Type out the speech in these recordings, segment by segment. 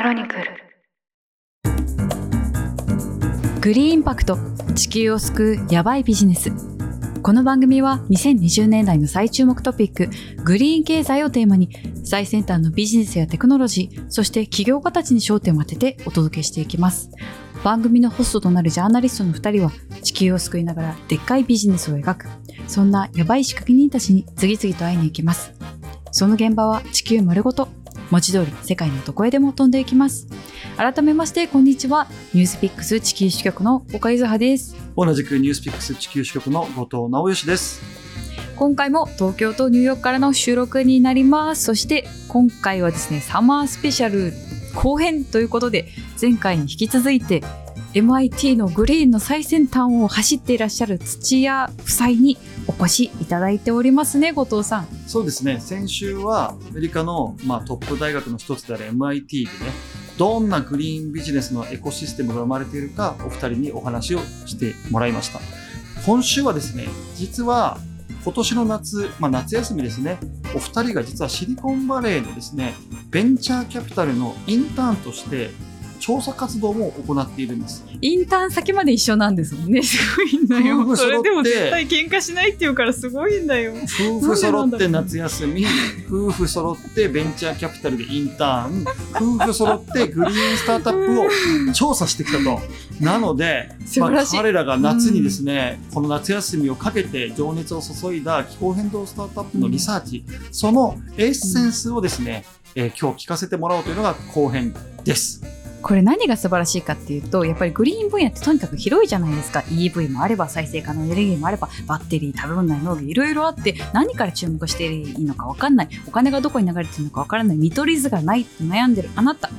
クロニクル。グリーンパクト。地球を救うヤバいビジネス。この番組は2020年代の最注目トピック。グリーン経済をテーマに最先端のビジネスやテクノロジーそして起業家たちに焦点を当ててお届けしていきます。番組のホストとなるジャーナリストの2人は地球を救いながらでっかいビジネスを描く。そんなヤバい仕掛け人たちに次々と会いに行きます。その現場は地球丸ごと。文字通り世界のどこへでも飛んでいきます。改めましてこんにちは。ニュースピックス地球支局の岡井ずはです。同じくニュースピックス地球支局の後藤直義です。今回も東京とニューヨークからの収録になります。そして今回はですねサマースペシャル後編ということで前回に引き続いて MIT のグリーンの最先端を走っていらっしゃる土屋夫妻にお越しいただいておりますね後藤さん。そうですね、先週はアメリカの、まあ、トップ大学の一つである MIT でね、どんなグリーンビジネスのエコシステムが生まれているか、お二人にお話をしてもらいました。今週はですね、実は今年の夏、まあ、夏休みですね、お二人が実はシリコンバレーのですね、ベンチャーキャピタルのインターンとして調査活動も行っているんです。インターン先まで一緒なんですもんねすごいんだよ夫婦揃ってそれでも絶対喧嘩しないって言うからすごいんだよ夫婦揃って夏休み、夫婦揃ってベンチャーキャピタルでインターン、夫婦揃ってグリーンスタートアップを調査してきたと。なので、まあ彼らが夏にですね、この夏休みをかけて情熱を注いだ気候変動スタートアップのリサーチ、そのエッセンスをですね、えー今日聞かせてもらおうというのが後編です。これ何が素晴らしいかっていうとやっぱりグリーン分野ってとにかく広いじゃないですか。EV もあれば再生可能エネルギーもあればバッテリー食べ物ない農業いろいろあって何から注目していいのか分かんない。お金がどこに流れてるのか分からない。見取り図がないって悩んでるあなた。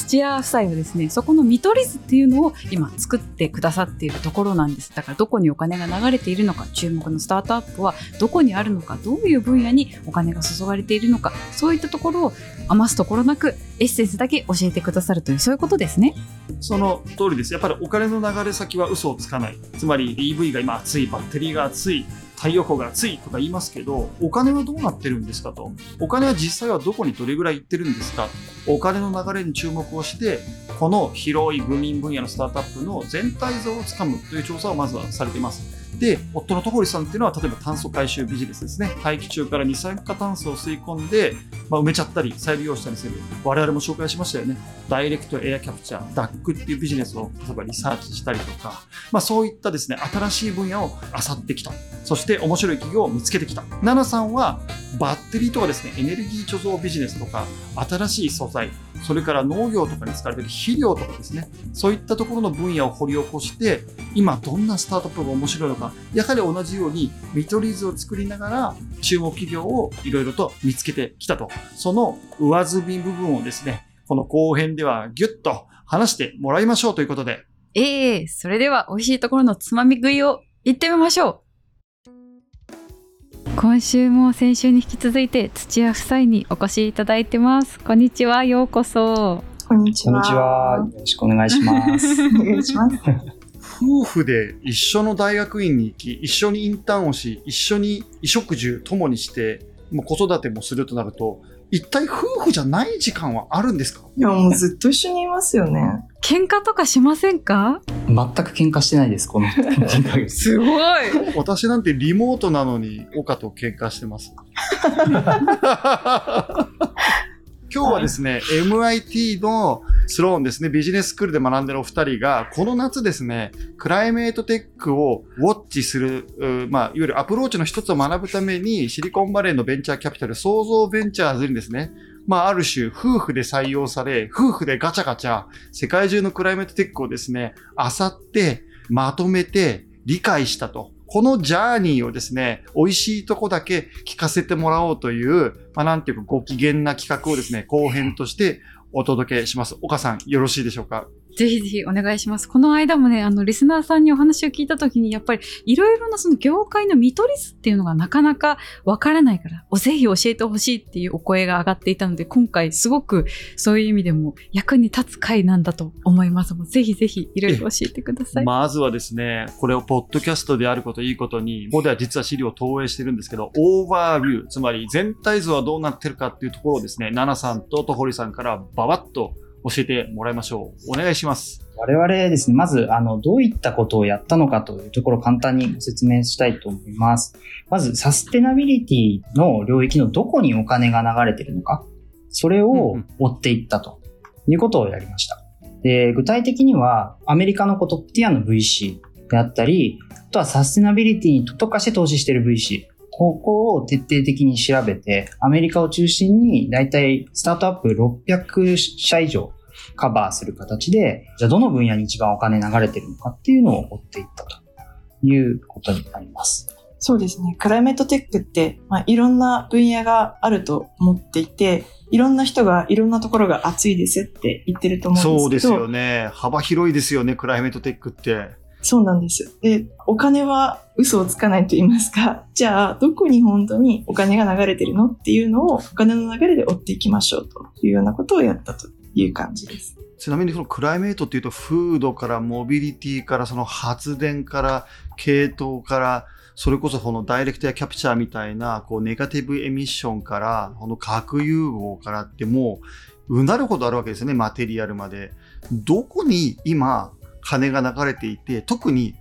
土屋夫妻はですねそこの見取り図っていうのを今作ってくださっているところなんですだからどこにお金が流れているのか注目のスタートアップはどこにあるのかどういう分野にお金が注がれているのかそういったところを余すところなくエッセンスだけ教えてくださるというそういうことですね。その通りです。やっぱりお金の流れ先は嘘をつかない。つまり EV が今熱い、バッテリーが熱い、太陽光が熱いとか言いますけど、お金はどうなってるんですかと。お金は実際はどこにどれぐらい行ってるんですかお金の流れに注目をして、この広いグミン分野のスタートアップの全体像をつかむという調査をまずはされています。で、夫の戸堀さんっていうのは、例えば炭素回収ビジネスですね。大気中から二酸化炭素を吸い込んで、まあ、埋めちゃったり、再利用したりする。我々も紹介しましたよね。ダイレクトエアキャプチャー、DAC っていうビジネスを例えばリサーチしたりとか、まあそういったですね、新しい分野を漁ってきた。そして面白い企業を見つけてきた。ナナさんはバッテリーとかですね、エネルギー貯蔵ビジネスとか、新しい素材、それから農業とかに使われてる肥料とかですね、そういったところの分野を掘り起こして、今どんなスタートアップが面白いのか、やはり同じように見取り図を作りながら、注目企業をいろいろと見つけてきたと。その上積み部分をですね、この後編ではギュッと話してもらいましょうということで、ええそれでは美味しいところのつまみ食いを行ってみましょう今週も先週に引き続いて土屋夫妻にお越しいただいてますこんにちはようこそこんにちは。こんにちは。よろしくお願いします。お願いします。夫婦で一緒の大学院に行き、一緒にインターンをし、一緒に衣食住ともにして、もう子育てもするとなると、一体夫婦じゃない時間はあるんですか？いや、もうずっと一緒にいますよね。喧嘩とかしませんか？全く喧嘩してないです、この2ヶ月。すごい私なんてリモートなのに岡と喧嘩してます。今日はですね、MIT のスローンですね、ビジネススクールで学んでるお二人が、この夏ですね、クライメートテックをウォッチする、まあ、いわゆるアプローチの一つを学ぶために、シリコンバレーのベンチャーキャピタル、創造ベンチャーズにですね、まあ、ある種、夫婦で採用され、夫婦でガチャガチャ、世界中のクライメートテックをですね、漁って、まとめて、理解したと。このジャーニーをですね、美味しいとこだけ聞かせてもらおうという、まあ、なんていうかご機嫌な企画をですね、後編としてお届けします。岡さん、よろしいでしょうか？ぜひぜひお願いします。この間もね、あの、リスナーさんにお話を聞いたときに、やっぱりいろいろなその業界の見取り図っていうのがなかなかわからないから、おぜひ教えてほしいっていうお声が上がっていたので、今回すごくそういう意味でも役に立つ回なんだと思います。ぜひぜひいろいろ教えてください。まずはですね、これをポッドキャストであることいいことに、ここでは実は資料を投影してるんですけど、オーバービュー、つまり全体図はどうなってるかっていうところをですね、ナナさんとトホリさんからババッと教えてもらいましょう。お願いします。我々ですね、まず、あの、どういったことをやったのかというところを簡単にご説明したいと思います。まず、サステナビリティの領域のどこにお金が流れているのか、それを追っていったということをやりました。で、具体的には、アメリカのトップティアの VC であったり、あとはサステナビリティに特化して投資している VC、ここを徹底的に調べて、アメリカを中心に、だいたいスタートアップ600社以上カバーする形で、じゃあどの分野に一番お金流れてるのかっていうのを追っていったということになります。そうですね。クライメットテックって、まあ、いろんな分野があると思っていて、いろんな人がいろんなところが熱いですって言ってると思うんですけど。そうですよね。幅広いですよね、クライメートテックって。そうなんです。で、お金は嘘をつかないと言いますか、じゃあ、どこに本当にお金が流れてるのっていうのをお金の流れで追っていきましょうというようなことをやったという感じです。ちなみにそのクライメートっていうと、フードからモビリティからその発電から系統から、それこそこのダイレクトやキャプチャーみたいな、こうネガティブエミッションから、この核融合からってもう、うなるほどあるわけですよね、マテリアルまで。どこに今、金が流れていて、特に、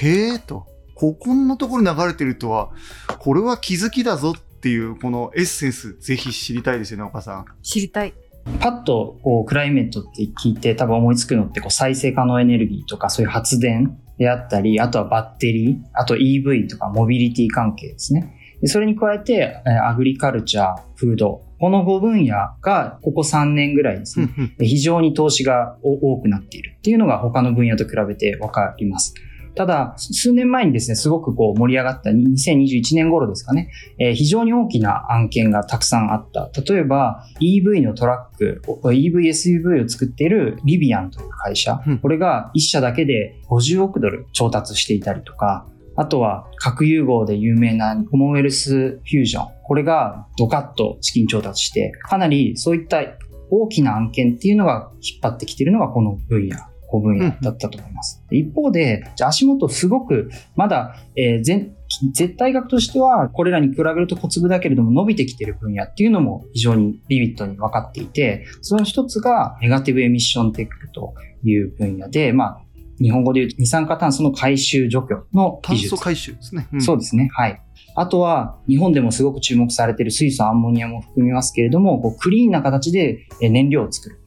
へえと、ここんなところに流れてるとは、これは気づきだぞっていう、このエッセンス、ぜひ知りたいですよね、岡さん。知りたい。パッとこうクライメットって聞いて多分思いつくのってこう再生可能エネルギーとかそういう発電であったり、あとはバッテリー、あと EV とかモビリティ関係ですね。でそれに加えて、えーアグリカルチャー、フード、この5分野がここ3年ぐらいですね、非常に投資がお多くなっているっていうのが他の分野と比べてわかります。ただ、数年前にですね、すごくこう盛り上がった2021年頃ですかね、えー非常に大きな案件がたくさんあった。例えば EV のトラック、EV、SUV を作っているリビアンという会社うん、これが1社だけで50億ドル調達していたりとか、あとは核融合で有名なコモンウェルスフュージョン。これがドカッと資金調達して、かなりそういった大きな案件っていうのが引っ張ってきているのがこの分野。こ分野だったと思います。一方で、じゃあ足元すごく、まだ、えー全絶対額としては、これらに比べると小粒だけれども伸びてきている分野っていうのも非常にビビットに分かっていて、その一つがネガティブエミッションテックという分野で、まあ、日本語で言うと二酸化炭素の回収除去の技術。炭素回収ですね。うんそうですね。はい。あとは、日本でもすごく注目されている水素、アンモニアも含みますけれども、こうクリーンな形でえ燃料を作る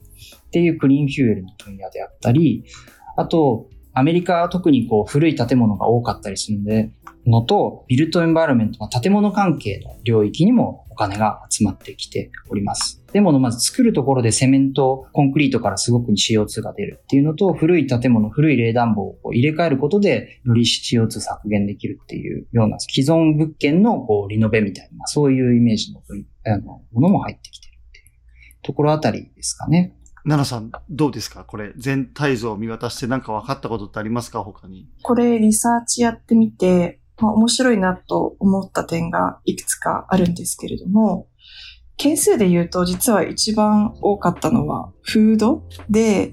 っていうクリーンフューエルの分野であったり、あと、アメリカは特にこう古い建物が多かったりするので、のと、ビルトエンバイロメント、建物関係の領域にもお金が集まってきております。でも、まず作るところでセメント、コンクリートからすごく CO2 が出るっていうのと、古い建物、古い冷暖房を入れ替えることで、より CO2 削減できるっていうような、既存物件のこうリノベみたいな、そういうイメージの分あのものも入ってきてるっていうところあたりですかね。奈々さん、どうですか？これ、全体像を見渡して何か分かったことってありますか？他に。これリサーチやってみて、まあ、面白いなと思った点がいくつかあるんですけれども、件数で言うと実は一番多かったのはフードで、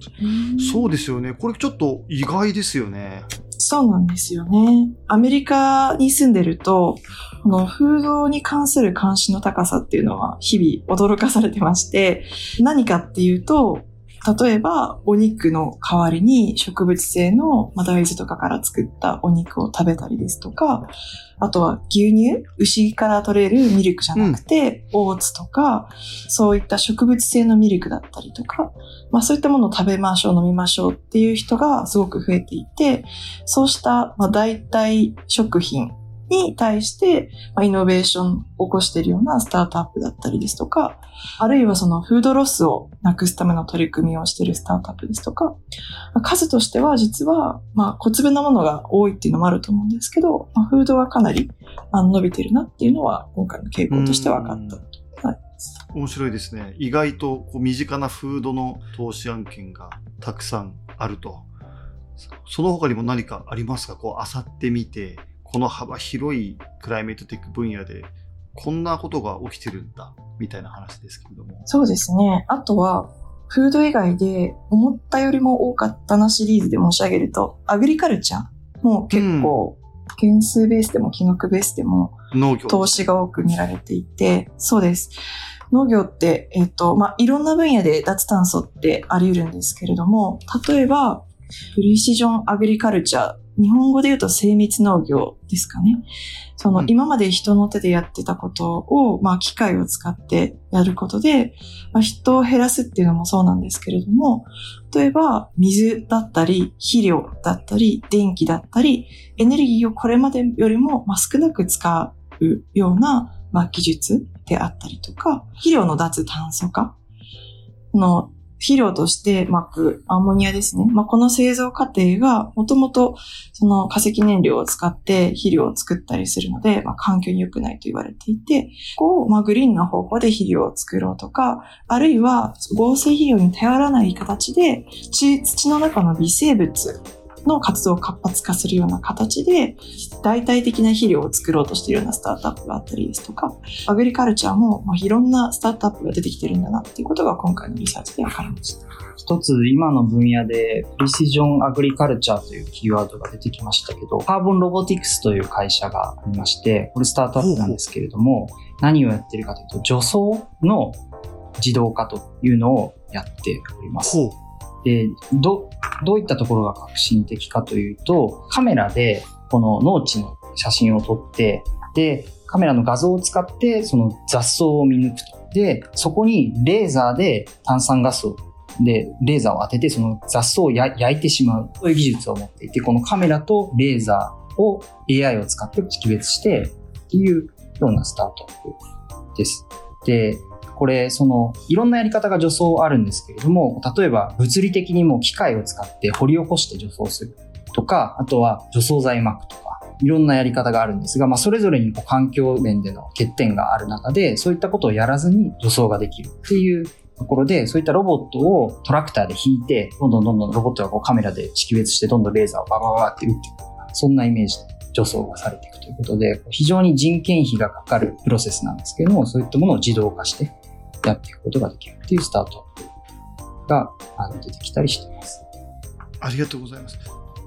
そうですよね。これちょっと意外ですよね。そうなんですよね。アメリカに住んでると、このフードに関する関心の高さっていうのは日々驚かされてまして、何かっていうと、例えばお肉の代わりに植物性のまあ大豆とかから作ったお肉を食べたりですとか、あとは牛乳牛から取れるミルクじゃなくて、オーツとか、そういった植物性のミルクだったりとか、まあそういったものを食べましょう、飲みましょうっていう人がすごく増えていて、そうした、まあ、代替食品に対して、まあ、イノベーションを起こしているようなスタートアップだったりですとか、あるいはそのフードロスをなくすための取り組みをしているスタートアップですとか、まあ数としては実は、まあ、小粒なものが多いっていうのもあると思うんですけど、まあ、フードはかなり伸びてるなっていうのは、今回の傾向として分かったと。はい面白いですね。意外とこう身近なフードの投資案件がたくさんあると。その他にも何かありますか？こう、漁ってみて、この幅広いクライメートテック分野で、こんなことが起きてるんだ、みたいな話ですけれども。そうですね。あとは、フード以外で思ったよりも多かったなシリーズで申し上げると、アグリカルチャー？も結構、件数ベースでも金額ベースでも。投資が多く見られていて、そうです。農業って、えっ、と、まあ、いろんな分野で脱炭素ってあり得るんですけれども、例えば、プリシジョンアグリカルチャー、日本語で言うと精密農業ですかね。その、うん今まで人の手でやってたことを、まあ、機械を使ってやることで、まあ、人を減らすっていうのもそうなんですけれども、例えば、水だったり、肥料だったり、電気だったり、エネルギーをこれまでよりも、まあ、少なく使うような、まあ、技術であったりとか、肥料の脱炭素化この肥料として巻くアンモニアですね。まあ、この製造過程がもともとその化石燃料を使って肥料を作ったりするので、まあ、環境に良くないと言われていて、こう、まあ、グリーンな方向で肥料を作ろうとか、あるいは合成肥料に頼らない形で土土の中の微生物の活動を活発化するような形で代替的な肥料を作ろうとしているようなスタートアップがあったりですとか、アグリカルチャーもまあいろんなスタートアップが出てきてるんだなっていうことが今回のリサーチで分かりました。一つ今の分野でプリシジョンアグリカルチャーというキーワードが出てきましたけど、カーボンロボティクスという会社がありまして、これスタートアップなんですけれども、何をやってるかというと、除草の自動化というのをやっております。で、ど、どういったところが革新的かというと、カメラでこの農地の写真を撮って、で、カメラの画像を使ってその雑草を見抜くと。で、そこにレーザーで炭酸ガスを、で、レーザーを当ててその雑草を焼いてしまうという技術を持っていて、このカメラとレーザーを AI を使って識別してっていうようなスタートアップです。で、これ、その、いろんなやり方が除草あるんですけれども、例えば物理的にも機械を使って掘り起こして除草するとか、あとは除草剤撒くとか、いろんなやり方があるんですが、まあ、それぞれにこう環境面での欠点がある中で、そういったことをやらずに除草ができるっていうところで、そういったロボットをトラクターで引いて、どんどんどんどんロボットがこうカメラで識別して、どんどんレーザーをババババって打っていく、そんなイメージで除草がされていくということで、非常に人件費がかかるプロセスなんですけども、そういったものを自動化してやっていくことができるっていうスタートが出てきたりしています。ありがとうございます。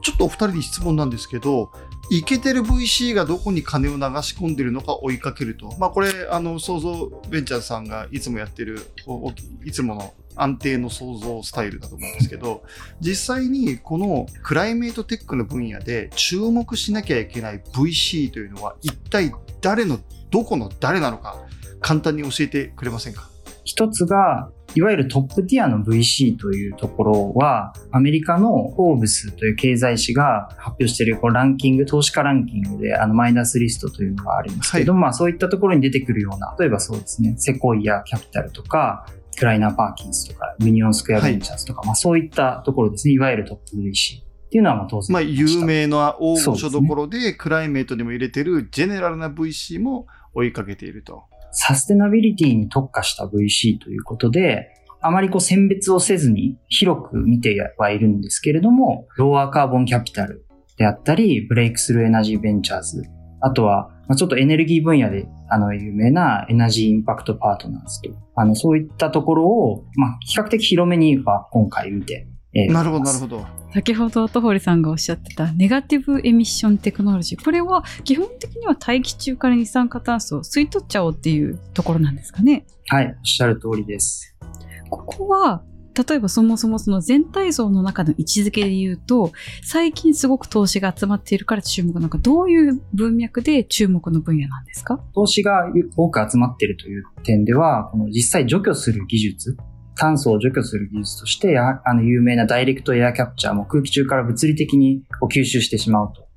ちょっとお二人に質問なんですけど、イケてる VC がどこに金を流し込んでるのか追いかけると。まあこれ、あの、創造ベンチャーさんがいつもやってる、いつもの安定の創造スタイルだと思うんですけど、実際にこのクライメートテックの分野で注目しなきゃいけない VC というのは一体誰の、どこの誰なのか、簡単に教えてくれませんか？一つが、いわゆる top tier の VC というところは、アメリカのフォーブスという経済誌が発表しているこうランキング、投資家ランキングであの Midas List というのがありますけど、まあそういったところに出てくるような、例えばそうですね、 Sequoia Capital とか、 Kleiner Perkins とか、 Union Square Ventures とか、まあそういったところですね、いわゆるトップ VC っていうのはまあ当然。まあ、有名な大御所どころで、 climate にも入れてる general な VC も追いかけていると。サステナビリティに特化した VC ということで、あまりこう選別をせずに広く見てはいるんですけれども、 Lowercarbon Capital であったり、 Breakthrough Energy Ventures、あとは、ちょっとエネルギー分野であの有名な Energy Impact Partners と、あのそういったところを、まあ、比較的広めには今回見て、えーなるほど、なるど。ほど。先ほど斗彫さんがおっしゃってた negative emission technology これは基本的には大気中から二酸化炭素を吸い取っちゃおうっていうところなんですかね？はい、おっしゃる通りです。ここは例えばそもそもその全体像の中の位置づけで言うと最近すごく投資が集まっているから注目なんかどういう文脈で注目の分野なんですか？投資が多く集まっているという点では、この実際除去する技術、炭素を除去する技術として、あの有名なダイレクトエアキャプチャーも空気中から物理的に吸収してしまうと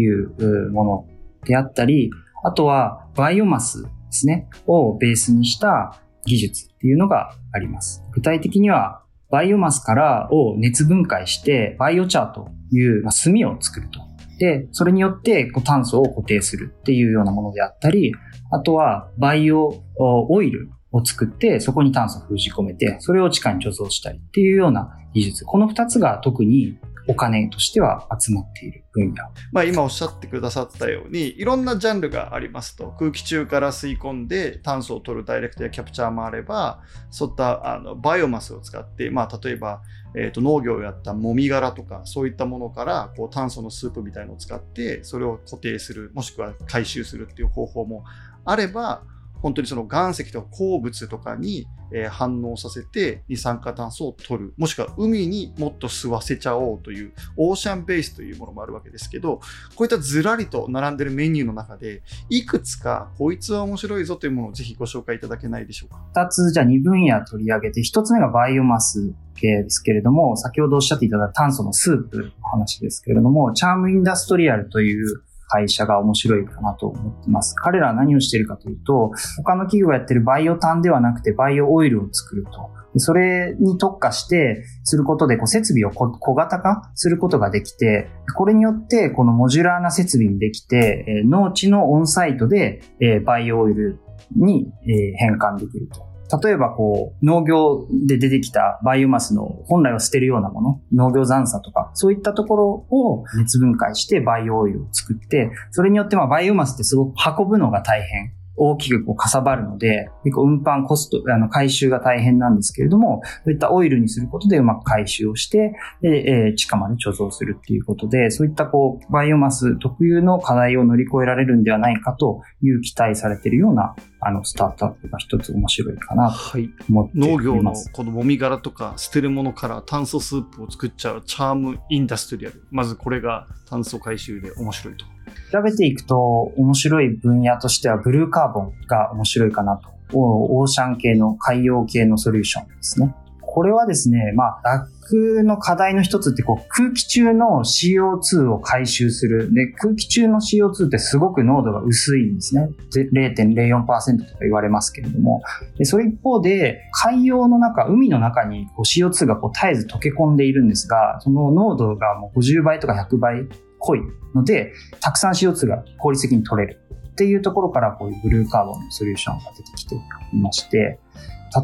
いうものであったり、あとはバイオマスですね、をベースにした技術っていうのがあります。具体的には、バイオマスからを熱分解して、バイオチャーという、炭を作ると。で、それによってこう炭素を固定するっていうようなものであったり、あとはバイオオイルを作って、そこに炭素を封じ込めて、それを地下に貯蔵したりっていうような技術。この二つが特にお金としては集まっている分野。まあ、今おっしゃってくださったように、いろんなジャンルがありますと。空気中から吸い込んで炭素を取るダイレクトやキャプチャーもあれば、そういったあのバイオマスを使って、まあ、例えば、え、と農業をやったもみ殻とか、そういったものからこう炭素のスープみたいのを使って、それを固定する、もしくは回収するっていう方法もあれば、本当にその岩石とか鉱物とかに反応させて二酸化炭素を取る、もしくは海にもっと吸わせちゃおうというオーシャンベースというものもあるわけですけど、こういったずらりと並んでるメニューの中で、いくつかこいつは面白いぞというものをぜひご紹介いただけないでしょうか？二つ、じゃあ二分野取り上げて、一つ目がバイオマス系ですけれども、先ほどおっしゃっていただいた炭素のスープの話ですけれども、チャームインダストリアルという会社が面白いかなと思ってます。彼らは何をしているかというと、他の企業がやってるバイオ炭ではなくてバイオオイルを作ると。それに特化してすることで、こう設備を小型化することができて、これによってこの modular な設備にできて、農地の on-site で、バイオオイルに、変換できると。例えばこう、農業で出てきたバイオマスの本来は捨てるようなもの、農業残渣とか、そういったところを熱分解してバイオオイルを作って、それによってまあバイオマスってすごく運ぶのが大変。大きくこうかさばるので、結構運搬コスト、あの回収が大変なんですけれども、そういったオイルにすることでうまく回収をして、で、えー地下まで貯蔵するっていうことで、そういったこう、バイオマス特有の課題を乗り越えられるんではないかという期待されているような、あの、スタートアップが一つ面白いかなとはい。思って農業のいます。このもみ殻とか捨てるものから炭素スープを作っちゃうチャームインダストリアル。まずこれが炭素回収で面白いと。調べていくと面白い分野としてはブルーカーボンが面白いかなと。オーシャン系の海洋系のソリューションですね。これはですね、まあ、ラックの課題の一つってこう空気中の CO2 を回収する。で、空気中の CO2 ってすごく濃度が薄いんですね。0.04%とか言われますけれども。で、それ一方で、海洋の中、海の中にこう CO2 がこう絶えず溶け込んでいるんですが、その濃度がもう50倍とか100倍濃いので、たくさん CO2 が効率的に取れるっていうところからこういうブルーカーボンのソリューションが出てきていまして、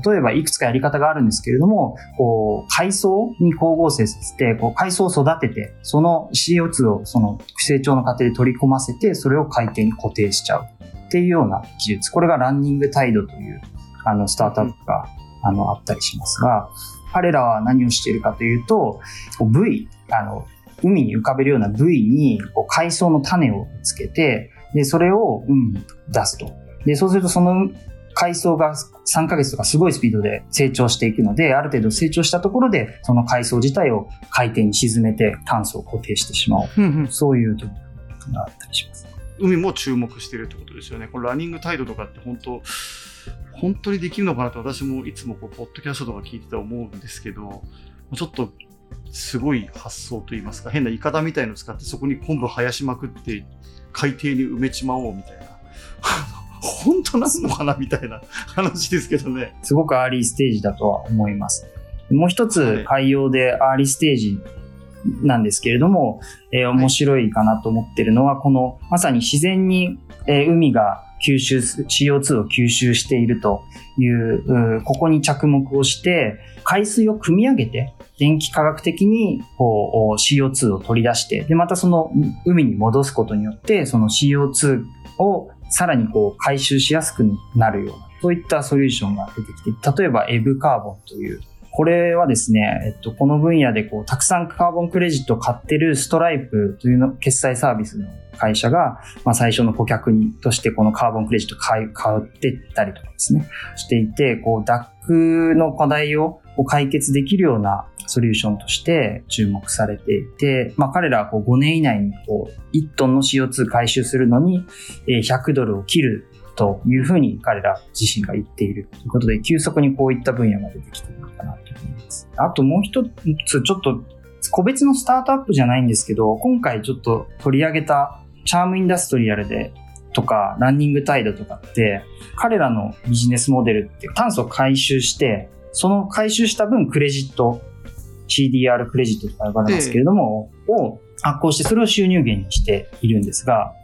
例えばいくつかやり方があるんですけれども、こう海藻に光合成させて、こう海藻を育てて、その CO2 をその成長の過程で取り込ませて、それを海底に固定しちゃうっていうような技術。これがランニングタイドというあのスタートアップがあのあったりしますが、彼らは何をしているかというと、こう V、あの、海に浮かべるような部位にこう海藻の種をつけて、で、それを海に出すと。で、そうするとその海藻が3ヶ月とかすごいスピードで成長していくので、ある程度成長したところで、その海藻自体を海底に沈めて炭素を固定してしまおう。そういう取り組みがあったりします。海も注目してるってことですよね。これランニングタイドとかって本当、本当にできるのかなと私もいつもこう、ポッドキャストとか聞いてて思うんですけど、ちょっとすごい発想といいますか、変なイカダみたいのを使ってそこに昆布生やしまくって海底に埋めちまおうみたいな。本当なのかなみたいな話ですけどね。すごくアーリーステージだとは思います。もう一はいつ海洋でアーリーステージなんですけれども、えー面白いかなと思ってるのは、このまさに自然に、えー海が吸収す、CO2 を吸収しているという、ここに着目をして、海水を汲み上げて、電気化学的にこう CO2 を取り出して、で、またその海に戻すことによって、その CO2 をさらにこう回収しやすくなるような、そういったソリューションが出てきて、例えばエブカーボンという、これはですね、えっと、この分野でこう、たくさんカーボンクレジットを買ってるストライプというの決済サービスの会社が、まあ、最初の顧客にとしてこのカーボンクレジットを買買ってったりとかですね、していて、こう、DAC の課題を解決できるようなソリューションとして注目されていて、まあ、彼らはこう5年以内にこう1トンの CO2 回収するのに100ドルを切るというふうに彼ら自身が言っているということで、急速にこういった分野が出てきているのかなと思います。あともう一つ、ちょっと個別のスタートアップじゃないんですけど、今回ちょっと取り上げたチャームインダストリアルでとか、ランニングタイドとかって、彼らのビジネスモデルって炭素を回収して、その回収した分クレジット、CDR クレジットとか呼ばれますけれども、を発行してそれを収入源にしているんですが、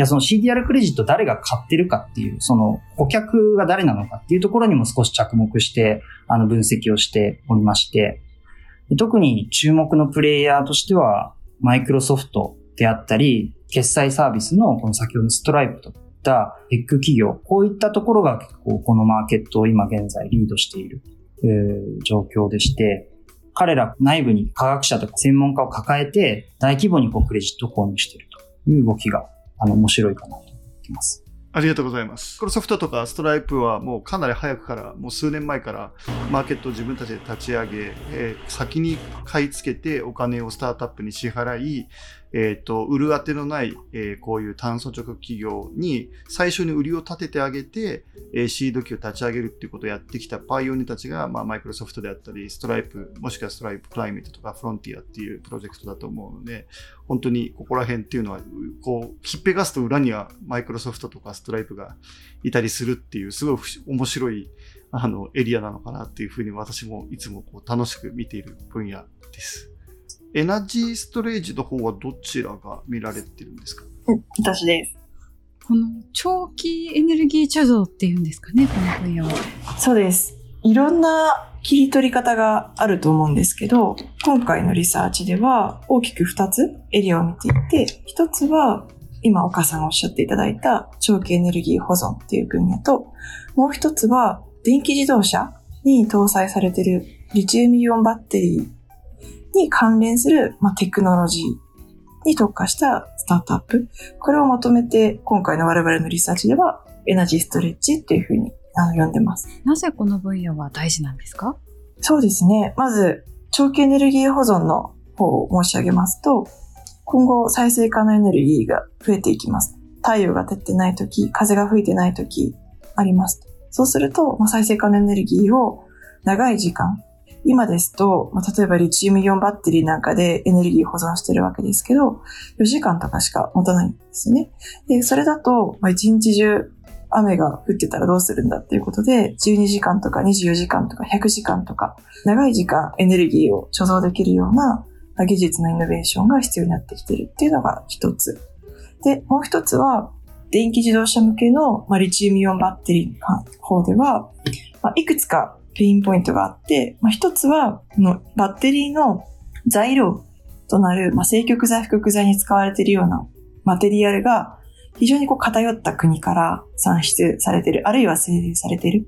や、その CDR クレジット誰が買ってるかっていう、その顧客が誰なのかっていうところにも少し着目して、あの分析をしておりまして、特に注目のプレイヤーとしては、マイクロソフトであったり、決済サービスのこの先ほどのストライプといったテック企業、こういったところが結構このマーケットを今現在リードしている、えー状況でして、彼ら内部に科学者とか専門家を抱えて大規模にこうクレジットを購入しているという動きがあの面白いかなと思ってます。ありがとうございます。このソフトとかストライプはもうかなり早くから、もう数年前からマーケットを自分たちで立ち上げ、えー先に買い付けてお金をスタートアップに支払い、えっ、と、売る当てのない、えーこういう炭素直企業に最初に売りを立ててあげて、えーシード機を立ち上げるっていうことをやってきたパイオニアたちが、まあ、マイクロソフトであったり、ストライプ、もしくはストライププライメートとかフロンティアっていうプロジェクトだと思うので、本当にここら辺っていうのは、こう、ひっぺがすと裏にはマイクロソフトとかストライプがいたりするっていう、すごい面白い、あの、エリアなのかなっていうふうに私もいつもこう楽しく見ている分野です。エナジーストレージの方はどちらが見られてるんですか？うん私です。この長期エネルギー貯蔵っていうんですかね、この分野は。そうです。いろんな切り取り方があると思うんですけど、今回のリサーチでは大きく2つエリアを見ていて、1つは今岡さんがおっしゃっていただいた長期エネルギー保存っていう分野と、もう1つは電気自動車に搭載されているリチウムイオンバッテリーに関連する、まあ、テクノロジーに特化したスタートアップ。これをまとめて今回の我々のリサーチではエナジーストレッチっていうふうにあの呼んでます。なぜこの分野は大事なんですか？そうですね。まず、長期エネルギー保存の方を申し上げますと、今後再生可能エネルギーが増えていきます。太陽が照ってない時、風が吹いてない時あります。そうすると、まあ、再生可能エネルギーを長い時間、今ですと、まあ、例えばリチウムイオンバッテリーなんかでエネルギー保存してるわけですけど、4時間とかしか持たないんですね。で、それだと、まあ、1日中雨が降ってたらどうするんだっていうことで、12時間とか24時間とか100時間とか、長い時間エネルギーを貯蔵できるような技術のイノベーションが必要になってきてるっていうのが一つ。で、もう一つは、電気自動車向けの、まあ、リチウムイオンバッテリーの方では、まあ、いくつかペインポイントがあって、まあ、一つは、このバッテリーの材料となる、まあ、正極材、負極材に使われているようなマテリアルが非常にこう偏った国から産出されている、あるいは生成されている。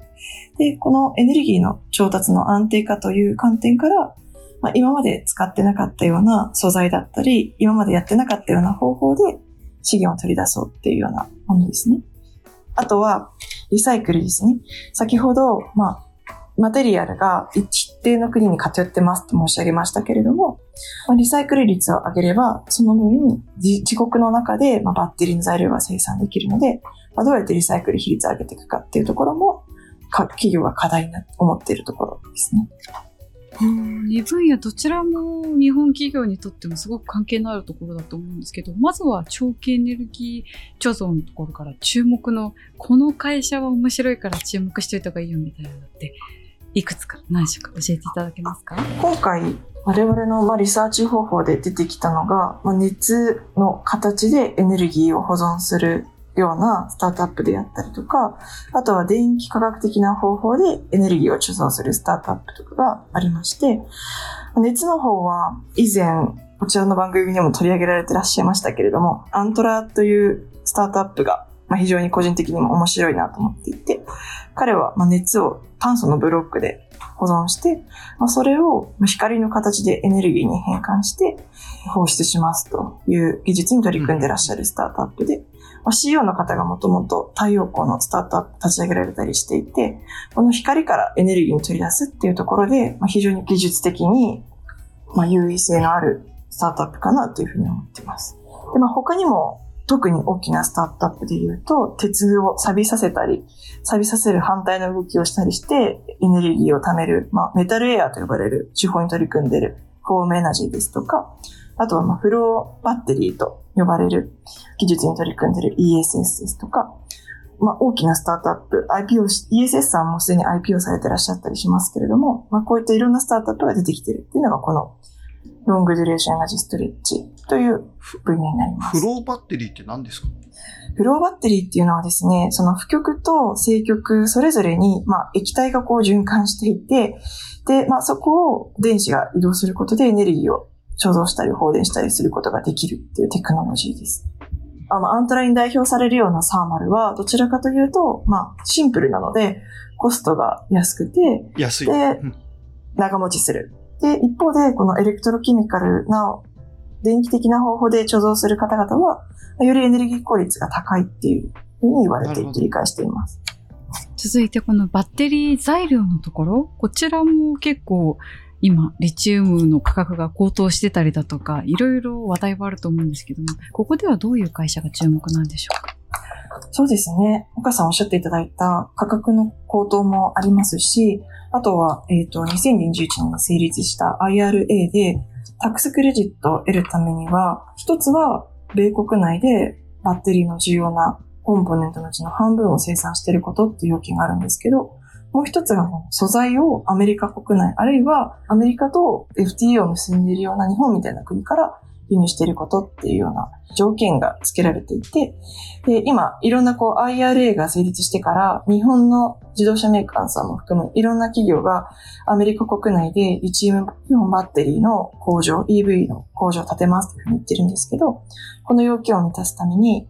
で、このエネルギーの調達の安定化という観点から、まあ、今まで使ってなかったような素材だったり、今までやってなかったような方法で資源を取り出そうっていうようなものですね。あとは、リサイクルですね。先ほど、まあ、マテリアルが一定の国に偏ってますと申し上げましたけれども、リサイクル率を上げれば、その分、自国の中で、バッテリーの材料が生産できるので、どうやってリサイクル比率を上げていくかっていうところも、か企業が課題に思っているところですね。2分野どちらも日本企業にとってもすごく関係のあるところだと思うんですけど、まずは長期エネルギー貯蔵のところから注目の、この会社は面白いから注目しておいた方がいいよみたいなのって、いくつか何種か教えていただけますか？今回、我々のリサーチ方法で出てきたのが、熱の形でエネルギーを保存するようなスタートアップであったりとか、あとは電気科学的な方法でエネルギーを貯蔵するスタートアップとかがありまして、熱の方は以前、こちらの番組にも取り上げられてらっしゃいましたけれども、アントラというスタートアップが非常に個人的にも面白いなと思っていて、彼はまあ熱を炭素のブロックで保存して、まあ、それを光の形でエネルギーに変換して放出しますという技術に取り組んでらっしゃるスタートアップで、まあ、CEO の方がもともと太陽光のスタートアップ立ち上げられたりしていて、この光からエネルギーに取り出すっていうところで、まあ、非常に技術的にまあ優位性のあるスタートアップかなというふうに思っています。で、まあ、他にも特に大きなスタートアップで言うと、鉄を錆びさせたり、錆びさせる反対の動きをしたりして、エネルギーを貯める、まあ、メタルエアと呼ばれる手法に取り組んでいるフォームエナジーですとか、あとは、まあ、フローバッテリーと呼ばれる技術に取り組んでいる ESS ですとか、まあ、大きなスタートアップ、IPO、ESS さんもすでに IPO されてらっしゃったりしますけれども、まあ、こういったいろんなスタートアップが出てきているっていうのが、このロングデュレーションエナジーストレッチという分野になります。フローバッテリーって何ですか？フローバッテリーっていうのはですね、その負極と正極それぞれに、まあ、液体がこう循環していて、で、まあ、そこを電子が移動することでエネルギーを貯蔵したり放電したりすることができるっていうテクノロジーです。あの、アントラに代表されるようなサーマルは、どちらかというと、まあ、シンプルなので、コストが安くて、安い。でうん長持ちする。で、一方で、このエレクトロケミカルな電気的な方法で貯蔵する方々は、よりエネルギー効率が高いっていうふうに言われていて理解しています。続いてこのバッテリー材料のところ、こちらも結構今、リチウムの価格が高騰してたりだとか、いろいろ話題はあると思うんですけども、ここではどういう会社が注目なんでしょうか？そうですね。岡さんおっしゃっていただいた価格の高騰もありますし、あとは、えっ、と、2021年に成立した IRA で、タックスクレジットを得るためには、一つは、米国内でバッテリーの重要なコンポーネントのうちの半分を生産していることっていう要件があるんですけど、もう一つが素材をアメリカ国内、あるいはアメリカと FTA を結んでいるような日本みたいな国から輸入していることっていうような条件が付けられていて、で、今、いろんなこう IRA が成立してから、日本の自動車メーカーさんも含むいろんな企業がアメリカ国内でリチウムイオンバッテリーの工場、EV の工場を建てますというふうに言ってるんですけど、この要件を満たすために、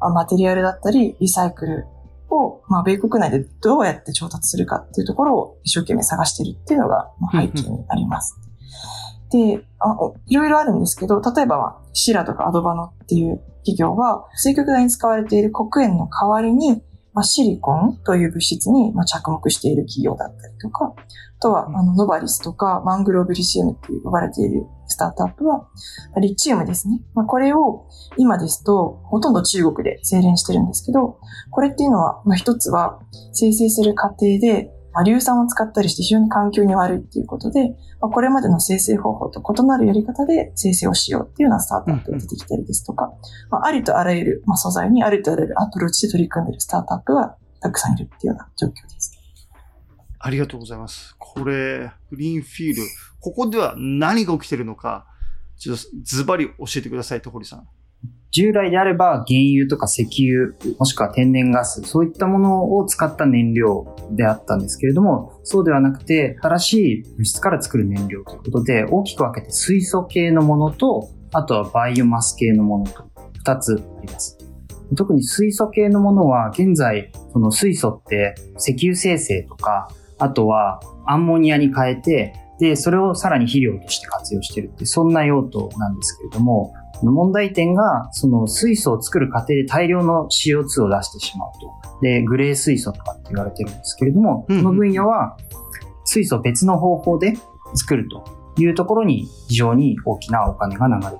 マテリアルだったり、リサイクルを、まあ、米国内でどうやって調達するかっていうところを一生懸命探してるっていうのが背景にあります。であ、いろいろあるんですけど、例えば、まあ、シラとかアドバノっていう企業は、水極大に使われている黒鉛の代わりに、まあ、シリコンという物質に、まあ、着目している企業だったりとか、あとは、あの、ノバリスとか、マングローブリシウムって呼ばれているスタートアップは、リチウムですね。まあ、これを、今ですと、ほとんど中国で精錬してるんですけど、これっていうのは、まあ、一つは、生成する過程で、まあ、硫酸を使ったりして非常に環境に悪いっていうことで、まあ、これまでの生成方法と異なるやり方で生成をしようっていうようなスタートアップが出てきたりですとか、まあ、ありとあらゆる、まあ、素材にありとあらゆるアプローチで取り組んでいるスタートアップがたくさんいるっていうような状況です。ありがとうございます。これ、グリーンフィールド、ここでは何が起きてるのか、ちょっとズバリ教えてください、と堀さん。従来であれば原油とか石油、もしくは天然ガス、そういったものを使った燃料であったんですけれども、そうではなくて、新しい物質から作る燃料ということで、大きく分けて水素系のものと、あとはバイオマス系のものと2つあります。特に水素系のものは、現在、その水素って石油生成とか、あとはアンモニアに変えて、で、それをさらに肥料として活用してるって、そんな用途なんですけれども、問題点が、その水素を作る過程で大量の CO2 を出してしまうと。で、グレー水素とかって言われてるんですけれども、この分野は水素別の方法で作るというところに非常に大きなお金が流れて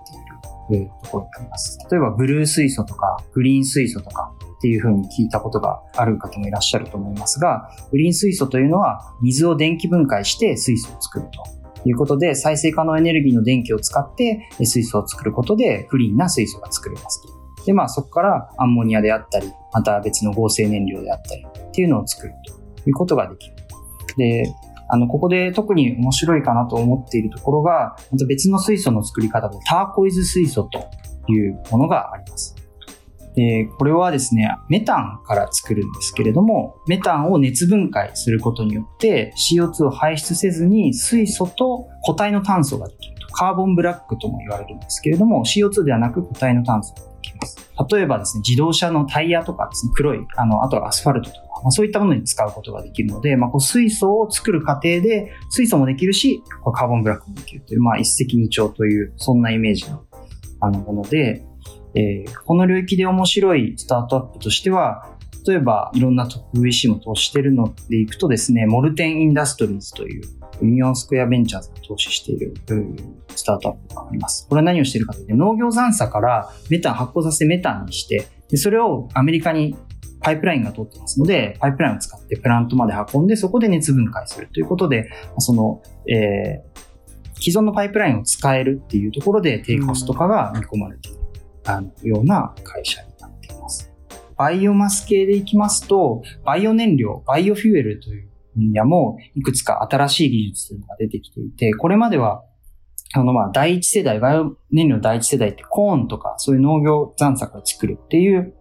いるところになります。例えば、ブルー水素とか、グリーン水素とかっていうふうに聞いたことがある方もいらっしゃると思いますが、グリーン水素というのは水を電気分解して水素を作ると。いうことで、再生可能エネルギーの電気を使って水素を作ることで、クリーンな水素が作れますと。で、まあそこからアンモニアであったり、また別の合成燃料であったりっていうのを作るということができる。で、あの、ここで特に面白いかなと思っているところが、また別の水素の作り方でターコイズ水素というものがあります。で、これはですね、メタンから作るんですけれども、メタンを熱分解することによって CO2 を排出せずに水素と固体の炭素ができると。カーボンブラックとも言われるんですけれども、CO2 ではなく固体の炭素ができます。例えばですね、自動車のタイヤとかですね、黒い、あの、あとはアスファルトとか、まあ、そういったものに使うことができるので、まあ、こう水素を作る過程で、水素もできるし、カーボンブラックもできるという、まあ、一石二鳥という、そんなイメージの、あの、もので、えー、この領域で面白いスタートアップとしては、例えばいろんな特 VC も投資してるのでいくとですね、モルテンインダストリーズというユニオンスクエアベンチャーズが投資しているスタートアップがあります。これは何をしているかというと、農業残渣からメタン発酵させてメタンにして、でそれをアメリカにパイプラインが通ってますので、パイプラインを使ってプラントまで運んで、そこで熱分解するということで、その、えー、既存のパイプラインを使えるっていうところで低コスト化が見込まれている。あのような会社になっています。バイオマス系でいきますと、バイオ燃料、バイオフュエルという分野もいくつか新しい技術というのが出てきていて、これまではあの、まあ、第一世代、バイオ燃料第一世代ってコーンとか、そういう農業残作を作るっていう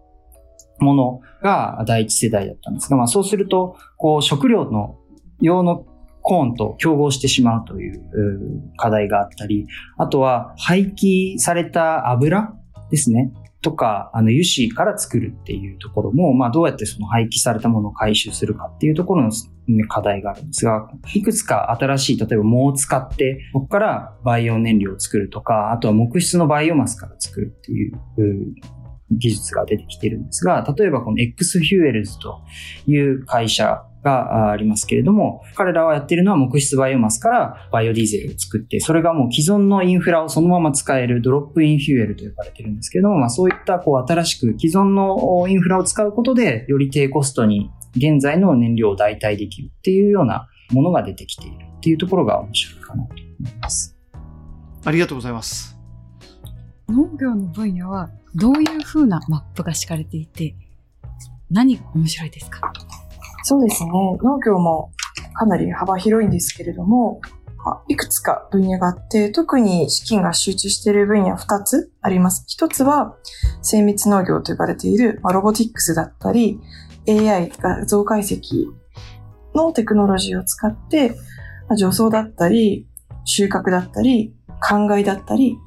ものが第一世代だったんですが、まあ、そうすると、こう、食料の用のコーンと競合してしまうという課題があったり、あとは廃棄された油ですね。とか、あの油脂から作るっていうところも、まあどうやってその廃棄されたものを回収するかっていうところの課題があるんですが、いくつか新しい、例えば藻を使って、ここからバイオ燃料を作るとか、あとは木質のバイオマスから作るっていう技術が出てきてるんですが、例えばこの X フューエルズという会社がありますけれども、彼らはやっているのは木質バイオマスからバイオディーゼルを作って、それがもう既存のインフラをそのまま使えるドロップインフューエルと呼ばれてるんですけれども、まあそういったこう新しく既存のインフラを使うことで、より低コストに現在の燃料を代替できるっていうようなものが出てきているっていうところが面白いかなと思います。ありがとうございます。農業の分野はどういうふうなマップが敷かれていて、何が面白いですか？そうですね。農業もかなり幅広いんですけれども、いくつか分野があって、特に資金が集中している分野は2つあります。1つは精密農業と呼ばれている、まロボティックスだったり、AI 画像解析のテクノロジーを使って、ま除草だったり、収穫だったり、灌漑だったり、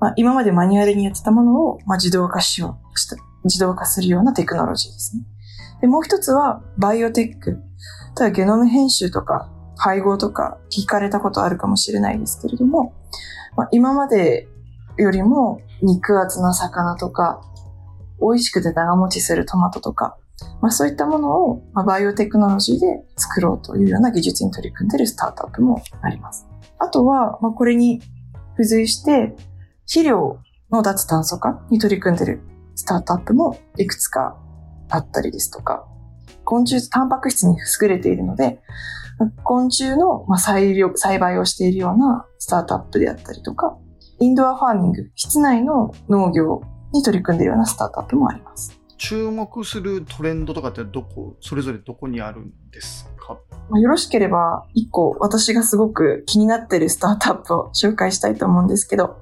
まあ、今までマニュアルにやってたものを、ま自動化しようした、自動化するようなテクノロジーですね。で、もう一つは、バイオテック。ただ、ゲノム編集とか、配合とか聞かれたことあるかもしれないですけれども、まあ、今までよりも肉厚な魚とか、美味しくて長持ちするトマトとか、まあ、そういったものを、ま、バイオテクノロジーで作ろうというような技術に取り組んでいるスタートアップもあります。あとは、ま、これに付随して、肥料の脱炭素化に取り組んでいるスタートアップもいくつかあったりですとか、昆虫、タンパク質に優れているので、昆虫の栽栽培をしているようなスタートアップであったりとか、インドアファーミング、室内の農業に取り組んでいるようなスタートアップもあります。注目するトレンドとかってどこ、それぞれどこにあるんですか？まあ、よろしければ、一個私がすごく気になっているスタートアップを紹介したいと思うんですけど。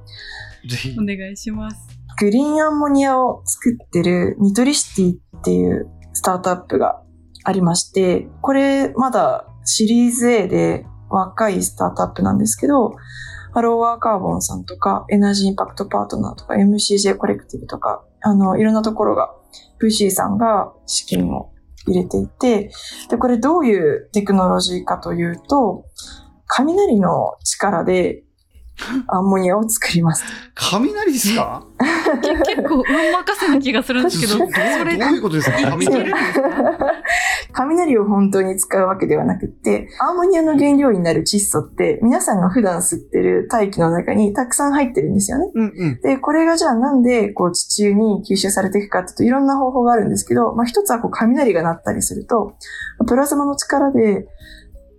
ぜひ。お願いします。グリーンアンモニアを作ってるニトリシティっていうスタートアップがありまして、これまだシリーズ A で若いスタートアップなんですけど、ローワーカーボンさんとか、エナジーインパクトパートナーとか、MCJ コレクティブとか、あの、いろんなところが、VC さんが資金を入れていて、で、これどういうテクノロジーかというと、雷の力で アンモニアを作ります。雷ですか？結構、運任せな気がするんですけど、それどういうことですか？雷雷を本当に使うわけではなくて、アンモニアの原料になる窒素って皆さんが普段吸ってる大気の中にたくさん入ってるんですよね。うんうん、で、これがじゃあなんでこう地中に吸収されていくかっていうといろんな方法があるんですけど、まあ一つはこう雷が鳴ったりすると、プラズマの力で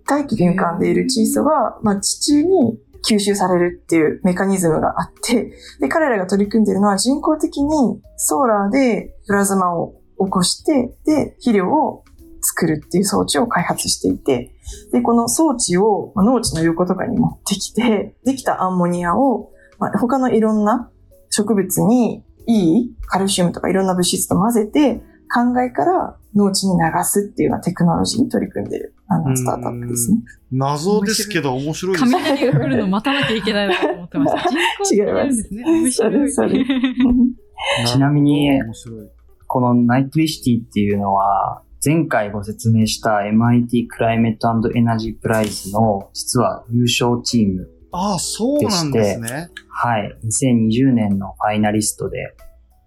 大気に浮かんでいる窒素が、まあ、地中に吸収されるっていうメカニズムがあって、で、彼らが取り組んでいるのは人工的にソーラーでプラズマを起こして、で、肥料を作るっていう装置を開発していて、で、この装置を農地の横とかに持ってきて、できたアンモニアを、まあ、他のいろんな植物にいいカルシウムとかいろんな物質と混ぜて、考えから農地に流すっていうようなテクノロジーに取り組んでいる。あのスタートアップですね。謎ですけど面白いですね。雷が来るの待たなきゃいけないなと思ってました。違います。面白い。そうです。ちなみに、このナイトリシティっていうのは、前回ご説明した MIT クライメットエナジープライズの実は優勝チームああ、そうなんですね。はい。2020年のファイナリストで、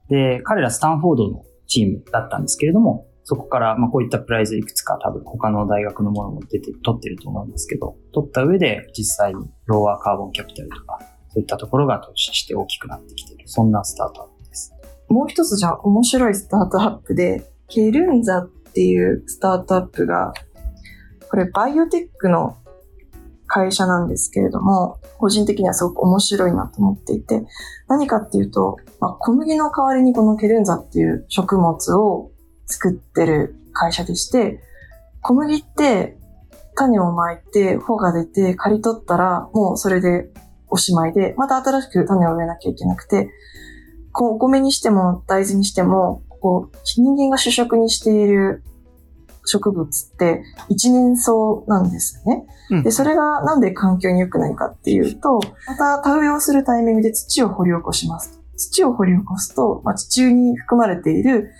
で、彼らスタンフォードのチームだったんですけれども、そこから、まあ、こういったプライズいくつか多分他の大学のものも出て、取ってると思うんですけど、取った上で実際にローワーカーボンキャピタルとか、そういったところが投資して大きくなってきてる。そんなスタートアップです。もう一つじゃあ面白いスタートアップで、ケルンザっていうスタートアップが、これバイオテックの会社なんですけれども、個人的にはすごく面白いなと思っていて、何かっていうと、まあ、小麦の代わりにこのケルンザっていう食物を作ってる会社でして、小麦って種をまいて、穂が出て、刈り取ったら、もうそれでおしまいで、また新しく種を植えなきゃいけなくて、こうお米にしても大豆にしても、こう、人間が主食にしている植物って一年草なんですね。うん、で、それがなんで環境に良くないかっていうと、また田植えをするタイミングで土を掘り起こします。土を掘り起こすと、まあ、地中に含まれている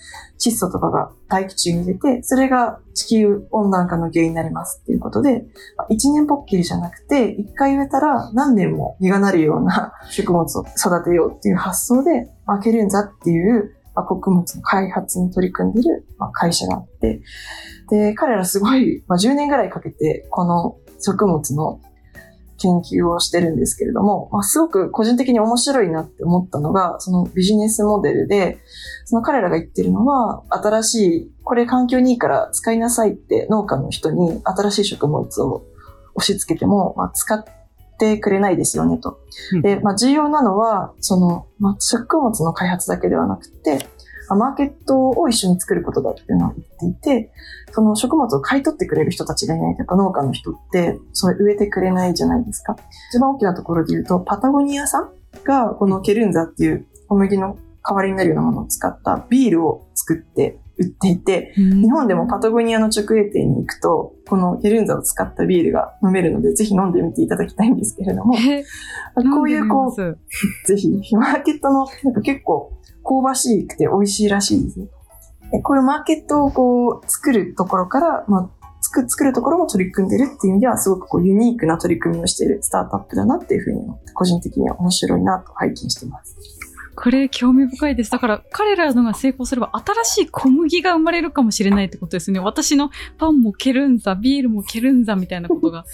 窒素とかが大気中に出て、それが地球温暖化の原因になりますっていうことで、まあ一年ぽっきりじゃなくて、一回植えたら何年も実がなるような 食物を育てようっていう発想で、まあ、ケルンザっていう、まあ、穀物の開発に取り組んでる、まあ、会社があって、で、彼らすごい、まあ、10年ぐらいかけて、この食物の研究をしてるんですけれども、まあ、すごく個人的に面白いなって思ったのが、そのビジネスモデルで、その彼らが言ってるのは、新しい、これ環境にいいから使いなさいって農家の人に新しい食物を押し付けても、まあ、使ってくれないですよねと。で、まあ、重要なのは、その、まあ、食物の開発だけではなくて、まあマーケットを一緒に作ることだっていうのを言っていて、その食物を買い取ってくれる人たちがいないと、やっぱ農家の人って、それ植えてくれないじゃないですか。一番大きなところで言うと、パタゴニアさんが、このケルンザっていう小麦の代わりになるようなものを使ったビールを作って売っていて、日本でもパタゴニアの直営店に行くと、このケルンザを使ったビールが飲めるので、ぜひ飲んでみていただきたいんですけれども、えこういうこう、う、ぜひ、マーケットの、なんか結構香ばしくて美味しいらしいですね。でこういうマーケットをこう作るところから、まあ、作作るところも取り組んでるっていう意味では、すごくこうユニークな取り組みをしているスタートアップだなっていうふうに思って、個人的には面白いなと拝見しています。これ興味深いです。だから彼らのが成功すれば新しい小麦が生まれるかもしれないってことですね。私のパンもケルンザ、ビールもケルンザみたいなことが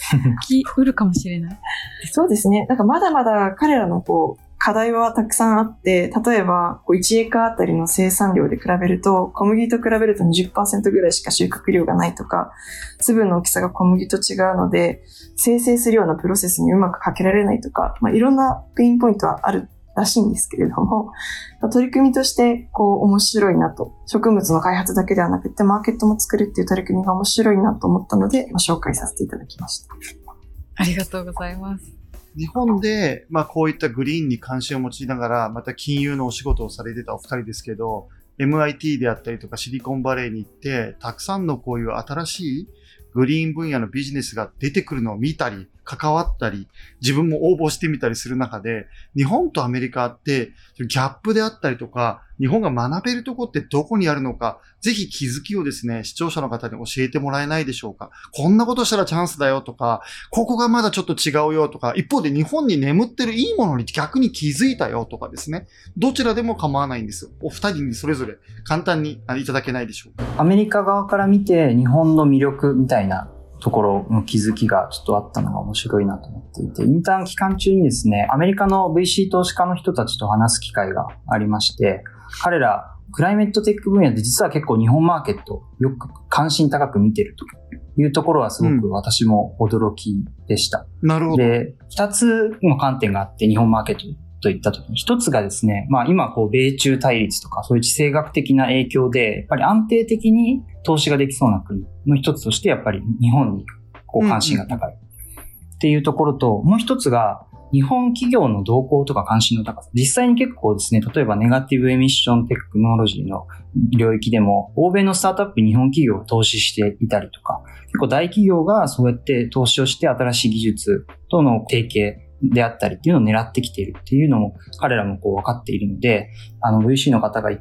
起きうるかもしれない。そうですね。なんかまだまだ彼らのこう、課題はたくさんあって、例えば、1エカあたりの生産量で比べると、小麦と比べると20%ぐらいしか収穫量がないとか、粒の大きさが小麦と違うので、精製するようなプロセスにうまくかけられないとか、まあ、いろんなペインポイントはあるらしいんですけれども、取り組みとして、こう、面白いなと。植物の開発だけではなくて、マーケットも作るっていう取り組みが面白いなと思ったので、まあ、紹介させていただきました。ありがとうございます。日本で、まあ、こういったグリーンに関心を持ちながら、また金融のお仕事をされてたお二人ですけど、MIT であったりとかシリコンバレーに行って、たくさんのこういう新しいグリーン分野のビジネスが出てくるのを見たり、関わったり、自分も応募してみたりする中で、日本とアメリカってギャップであったりとか、日本が学べるとこってどこにあるのか、ぜひ気づきをですね、視聴者の方に教えてもらえないでしょうか。こんなことしたらチャンスだよとか、ここがまだちょっと違うよとか、一方で日本に眠ってるいいものに逆に気づいたよとかですね。どちらでも構わないんですよ。お二人にそれぞれ簡単にあいただけないでしょうか。アメリカ側から見て日本の魅力みたいなところの気づきがちょっとあったのが面白いなと思っていて、インターン期間中にですね、アメリカの VC 投資家の人たちと話す機会がありまして、彼ら、クライメットテック分野で実は結構日本マーケットよく関心高く見てるというところはすごく私も驚きでした。なるほど。で、二つの観点があって、日本マーケットといったときに、一つがですね、まあ今、こう、米中対立とか、そういう地政学的な影響で、やっぱり安定的に投資ができそうな国の一つとして、やっぱり日本にこう関心が高い。っていうところと、もう一つが、日本企業の動向とか関心の高さ。実際に結構ですね、例えばネガティブエミッションテクノロジーの領域でも、欧米のスタートアップに日本企業が投資していたりとか、結構大企業がそうやって投資をして新しい技術との提携であったりっていうのを狙ってきているっていうのも彼らもこう分かっているので、あの VC の方が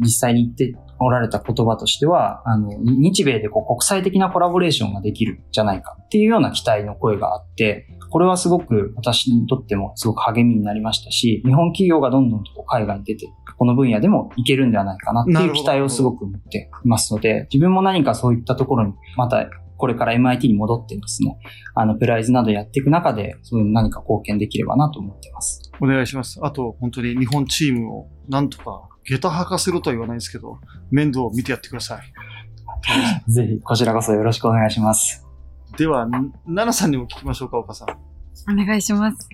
実際に言っておられた言葉としては、あの、日米でこう国際的なコラボレーションができるじゃないかっていうような期待の声があって、これはすごく私にとってもすごく励みになりましたし、日本企業がどんどんと海外に出て、この分野でもいけるんではないかなっていう期待をすごく持っていますので、自分も何かそういったところにまたこれから MIT に戻ってですね、あの、プライズなどやっていく中で、そういう何か貢献できればなと思っています。お願いします。あと、本当に日本チームをなんとか下駄履かせろとは言わないですけど、面倒を見てやってください。ぜひ、こちらこそよろしくお願いします。では、奈々さんにも聞きましょうか、岡さん。お願いします。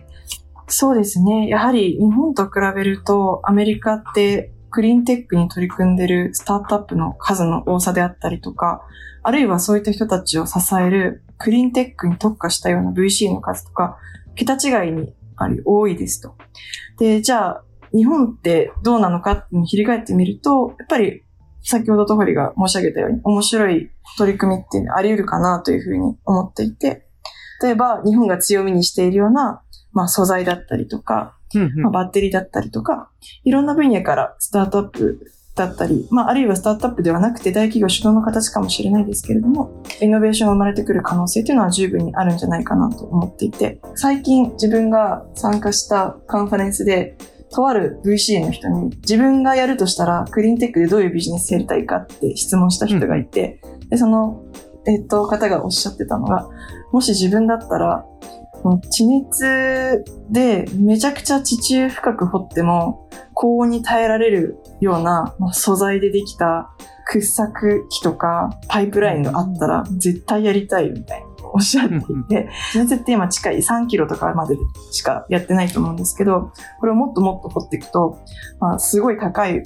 そうですね。やはり日本と比べるとアメリカってクリーンテックに取り組んでるスタートアップの数の多さであったりとか、あるいはそういった人たちを支えるクリーンテックに特化したような VC の数とか、桁違いにやっぱり多いですと。で、じゃあ日本ってどうなのかっていうのを翻ってみると、やっぱり先ほどトホリが申し上げたように面白い取り組みっていうのはあり得るかなというふうに思っていて、例えば日本が強みにしているようなまあ素材だったりとか、まあ、バッテリーだったりとか、いろんな分野からスタートアップだったり、まあ、あるいはスタートアップではなくて大企業主導の形かもしれないですけれども、イノベーションが生まれてくる可能性というのは十分にあるんじゃないかなと思っていて、最近自分が参加したカンファレンスで、とある VC の人に自分がやるとしたらクリーンテックでどういうビジネスやりたいかって質問した人がいて、で、その、えっと、方がおっしゃってたのが、もし自分だったら、地熱でめちゃくちゃ地中深く掘っても高温に耐えられるようなまあ素材でできた掘削機とかパイプラインがあったら絶対やりたいみたいなおっしゃっていて、地熱って今近い3キロとかまでしかやってないと思うんですけど、これをもっともっと掘っていくと、まあ、すごい高い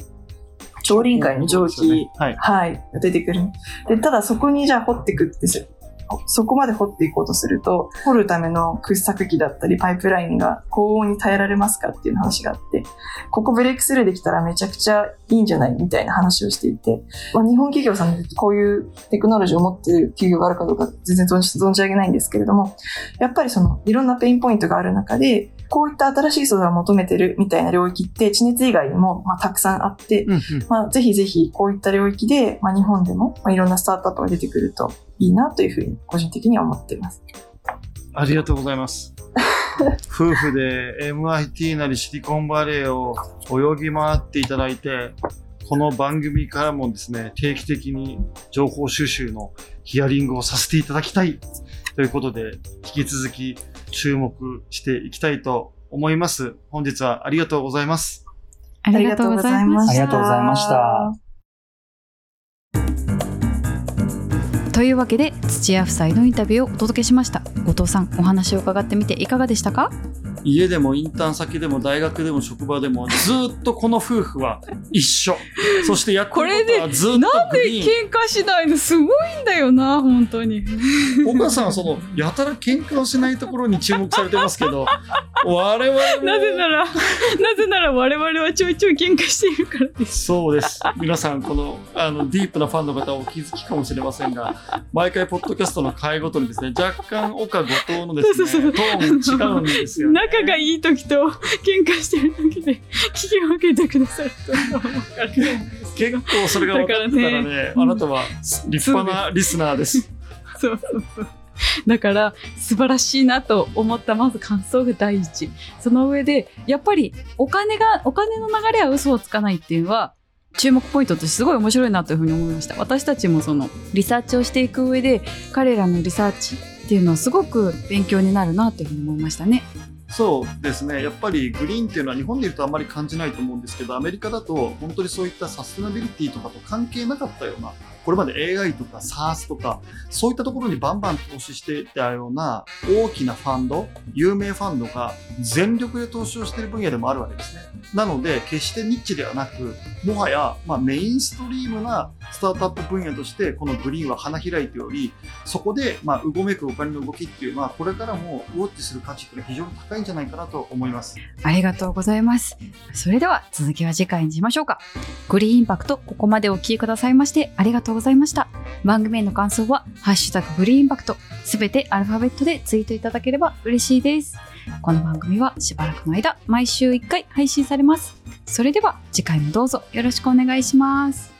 超臨界の蒸気、はい。はい、が出てくる。で、ただそこにじゃあ掘っていくって。そこまで掘っていこうとすると、掘るための掘削機だったり、パイプラインが高温に耐えられますかっていう話があって、ここブレイクスルーできたらめちゃくちゃいいんじゃないみたいな話をしていて、まあ、日本企業さんでこういうテクノロジーを持っている企業があるかどうか全然存じ存じ上げないんですけれども、やっぱりそのいろんなペインポイントがある中で、こういった新しい素材を求めてるみたいな領域って地熱以外にもまあたくさんあって、うんうんまあ、ぜひぜひこういった領域で、まあ、日本でも、まあ、いろんなスタートアップが出てくるといいなというふうに個人的には思っています。ありがとうございます。夫婦で MIT なりシリコンバレーを泳ぎ回っていただいて、この番組からもですね、定期的に情報収集のヒアリングをさせていただきたいということで、引き続き注目していきたいと思います。本日はありがとうございます。ありがとうございました。ありがとうございました。というわけで土屋夫妻のインタビューをお届けしました後藤さんお話を伺ってみていかがでしたか？家でもインターン先でも大学でも職場でもずっとこの夫婦は一緒。そしてやってることはずっとなんで。喧嘩しないのすごいんだよな本当に。お母さんはそのやたら喧嘩をしないところに注目されてますけど 我々も。なぜならなぜなら我々はちょいちょい喧嘩しているからです。そうです。皆さんこのあのディープなファンの方はお気づきかもしれませんが毎回ポッドキャストの回ごとにですね若干岡後藤のですねトーンが違うんですよ、ね、仲がいい時と喧嘩してる時で聞き分けてくださると結構それが分かってたらね。ね。あなたは立派なリスナーです。そうそうそう。だから素晴らしいなと思ったまず感想が第一。その上でやっぱりお金がお金の流れは嘘をつかないっていうのは注目ポイントとしてすごい面白いなというふうに思いました。私たちもそのリサーチをしていく上で彼らのリサーチっていうのはすごく勉強になるなというふうに思いましたねそうですね。やっぱりグリーンっていうのは日本でいうとあんまり感じないと思うんですけどアメリカだと本当にそういったサステナビリティとかと関係なかったようなこれまで AI とか SARS とかそういったところにバンバン投資していたような大きなファンド有名ファンドが全力で投資をしている分野でもあるわけですね。なので決してニッチではなくもはや、まあ、メインストリームなスタートアップ分野としてこのグリーンは花開いておりそこで、まあ、うごめくお金の動きっていうのはこれからもウォッチする価値っていうのは非常に高いんじゃないかなと思います。ありがとうございます。それでは続きは次回にしましょうか。グリーンインパクトここまでお聞きくださいましてありがとうございました。番組への感想は「ハッシュタググリーンインパクト」すべてアルファベットでツイートいただければ嬉しいです。この番組はしばらくの間毎週1回配信されます。それでは次回もどうぞよろしくお願いします。